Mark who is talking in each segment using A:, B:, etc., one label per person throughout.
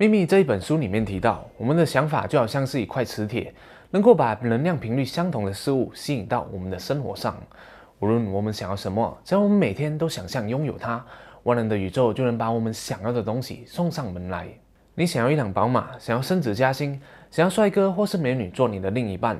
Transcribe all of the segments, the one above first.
A: 秘密这一本书里面提到，我们的想法就好像是一块磁铁，能够把能量频率相同的事物吸引到我们的生活上。无论我们想要什么，只要我们每天都想象拥有它，万能的宇宙就能把我们想要的东西送上门来。你想要一辆宝马，想要升职加薪，想要帅哥或是美女做你的另一半，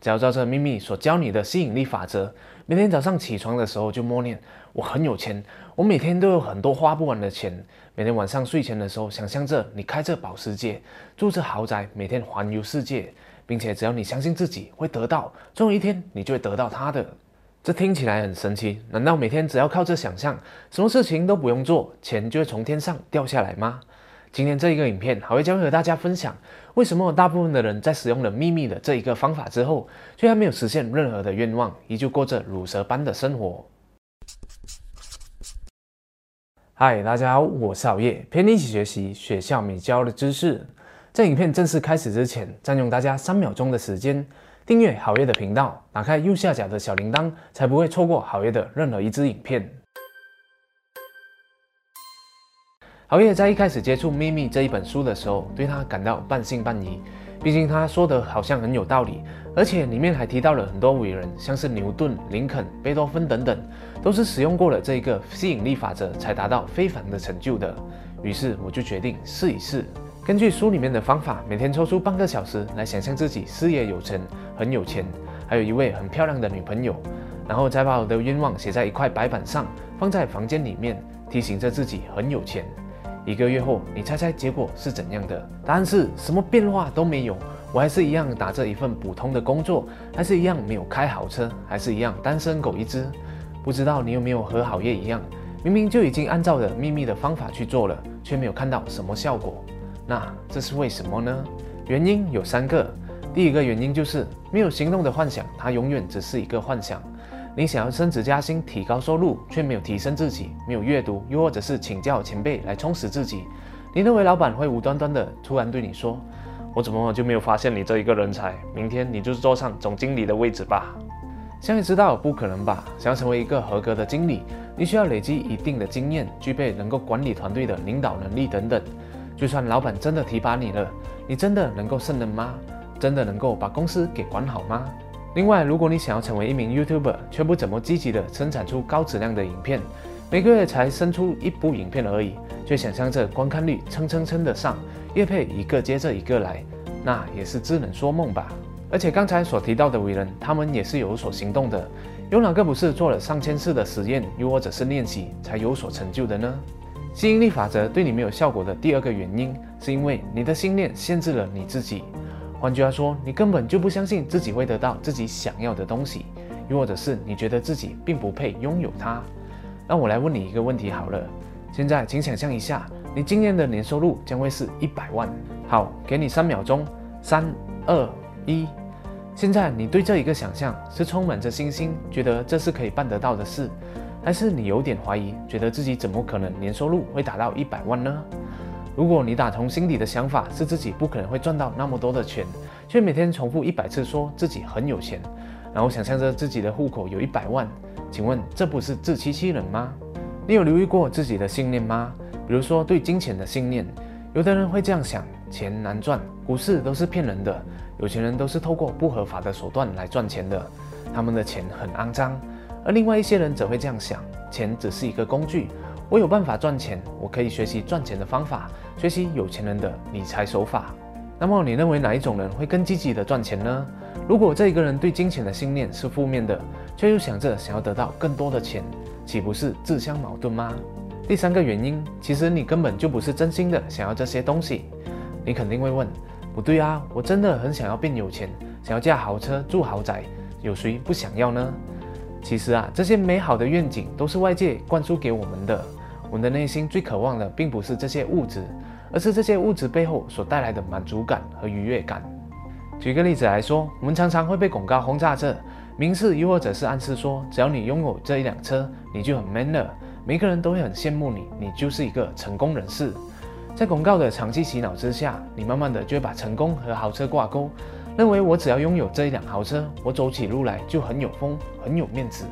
A: 只要照着秘密所教你的吸引力法则，每天早上起床的时候就默念：我很有钱，我每天都有很多花不完的钱。每天晚上睡前的时候，想象着你开着保时捷，住着豪宅，每天环游世界，并且只要你相信自己会得到，总有一天你就会得到它的。这听起来很神奇，难道每天只要靠着想象，什么事情都不用做，钱就会从天上掉下来吗？今天这一个影片，还会将会和大家分享，为什么大部分的人在使用了秘密的这一个方法之后，却还没有实现任何的愿望，依旧过着乳蛇般的生活。嗨，大家好，我是熬夜，陪你一起学习学校没教的知识。在影片正式开始之前，占用大家三秒钟的时间。订阅好月的频道，打开右下角的小铃铛，才不会错过好月的任何一支影片。好月在一开始接触《秘密》这一本书的时候，对他感到半信半疑。毕竟他说的好像很有道理，而且里面还提到了很多伟人，像是牛顿、林肯、贝多芬等等，都是使用过了这一个吸引力法则才达到非凡的成就的。于是我就决定试一试。根据书里面的方法，每天抽出半个小时来想象自己事业有成、很有钱，还有一位很漂亮的女朋友，然后再把我的愿望写在一块白板上，放在房间里面，提醒着自己很有钱。一个月后，你猜猜结果是怎样的？答案是什么变化都没有，我还是一样打着一份普通的工作，还是一样没有开好车，还是一样单身狗一只。不知道你有没有和好业一样，明明就已经按照着秘密的方法去做了，却没有看到什么效果。那这是为什么呢？原因有三个。第一个原因就是没有行动的幻想，它永远只是一个幻想。你想要升职加薪、提高收入，却没有提升自己，没有阅读，又或者是请教前辈来充实自己。你认为老板会无端端的突然对你说：“我怎么就没有发现你这一个人才？明天你就是坐上总经理的位置吧？”相信知道不可能吧？想要成为一个合格的经理，你需要累积一定的经验，具备能够管理团队的领导能力等等。就算老板真的提拔你了，你真的能够胜任吗？真的能够把公司给管好吗？另外，如果你想要成为一名 YouTuber，却不怎么积极的生产出高质量的影片，每个月才生出一部影片而已，却想象着观看率蹭蹭蹭的上，业配一个接着一个来，那也是只能说梦吧。而且刚才所提到的伟人，他们也是有所行动的，有哪个不是做了上千次的实验，又或者是练习才有所成就的呢？吸引力法则对你没有效果的第二个原因，是因为你的信念限制了你自己。换句话说，你根本就不相信自己会得到自己想要的东西，又或者是你觉得自己并不配拥有它。那我来问你一个问题好了，现在请想象一下，你今年的年收入将会是一百万。好，给你三秒钟，三、二、一。现在你对这一个想象是充满着信心，觉得这是可以办得到的事。还是你有点怀疑，觉得自己怎么可能年收入会达到一百万呢？如果你打从心底的想法是自己不可能会赚到那么多的钱，却每天重复一百次说自己很有钱，然后想象着自己的户口有一百万，请问这不是自欺欺人吗？你有留意过自己的信念吗？比如说对金钱的信念，有的人会这样想：钱难赚，股市都是骗人的，有钱人都是透过不合法的手段来赚钱的，他们的钱很肮脏。而另外一些人则会这样想：钱只是一个工具，我有办法赚钱，我可以学习赚钱的方法，学习有钱人的理财手法。那么你认为哪一种人会更积极的赚钱呢？如果这一个人对金钱的信念是负面的，却又想着想要得到更多的钱，岂不是自相矛盾吗？第三个原因，其实你根本就不是真心的想要这些东西。你肯定会问：不对啊，我真的很想要变有钱，想要驾豪车住豪宅，有谁不想要呢？其实啊，这些美好的愿景都是外界灌输给我们的。我们的内心最渴望的，并不是这些物质，而是这些物质背后所带来的满足感和愉悦感。举个例子来说，我们常常会被广告轰炸着，明示又或者是暗示说，只要你拥有这一辆车，你就很 man 了。每个人都会很羡慕你，你就是一个成功人士。在广告的长期洗脑之下，你慢慢的就会把成功和豪车挂钩。认为我只要拥有这一辆豪车，我走起路来就很有风，很有面子。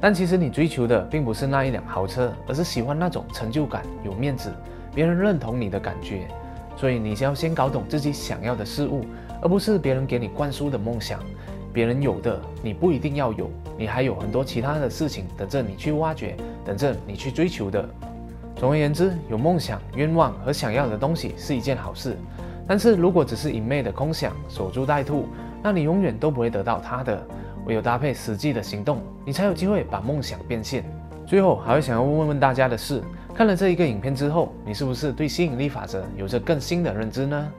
A: 但其实你追求的并不是那一辆豪车，而是喜欢那种成就感、有面子、别人认同你的感觉。所以你先要先搞懂自己想要的事物，而不是别人给你灌输的梦想。别人有的你不一定要有，你还有很多其他的事情等着你去挖掘，等着你去追求的。总而言之，有梦想、愿望和想要的东西是一件好事，但是如果只是一昧的空想、守株待兔，那你永远都不会得到它的。唯有搭配实际的行动，你才有机会把梦想变现。最后，还会想要问问大家的是，看了这一个影片之后，你是不是对吸引力法则有着更新的认知呢？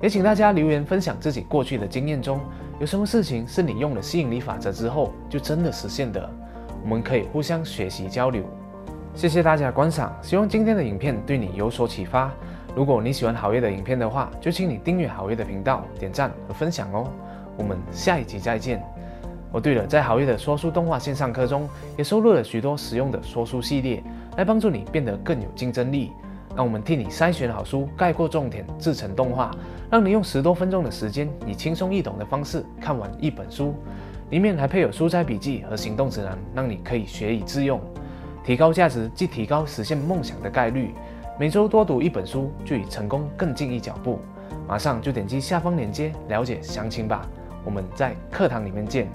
A: 也请大家留言分享自己过去的经验中，有什么事情是你用了吸引力法则之后就真的实现的？我们可以互相学习交流。谢谢大家观赏，希望今天的影片对你有所启发。如果你喜欢好业的影片的话，就请你订阅好业的频道、点赞和分享哦。我们下一集再见。哦，对了，在好业的说书动画线上课中，也收录了许多实用的说书系列，来帮助你变得更有竞争力。让我们替你筛选好书，概括重点，制成动画，让你用十多分钟的时间，以轻松易懂的方式看完一本书。里面还配有书摘笔记和行动指南，让你可以学以致用，提高价值，即提高实现梦想的概率。每周多读一本书，就与成功更进一脚步。马上就点击下方链接了解详情吧。我们在课堂里面见。